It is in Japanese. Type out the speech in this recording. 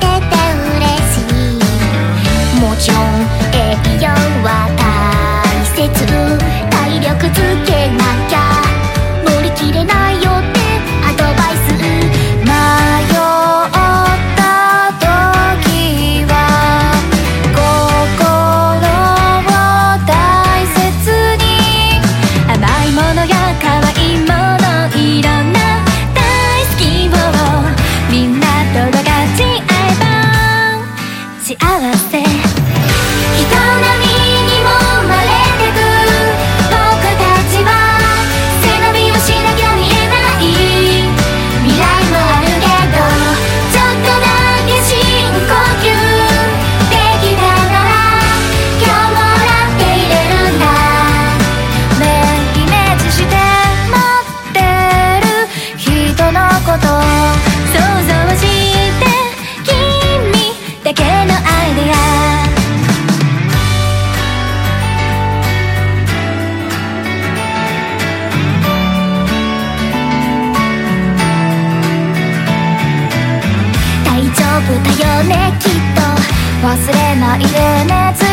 けて幸せ歌よねきっと。忘れないでね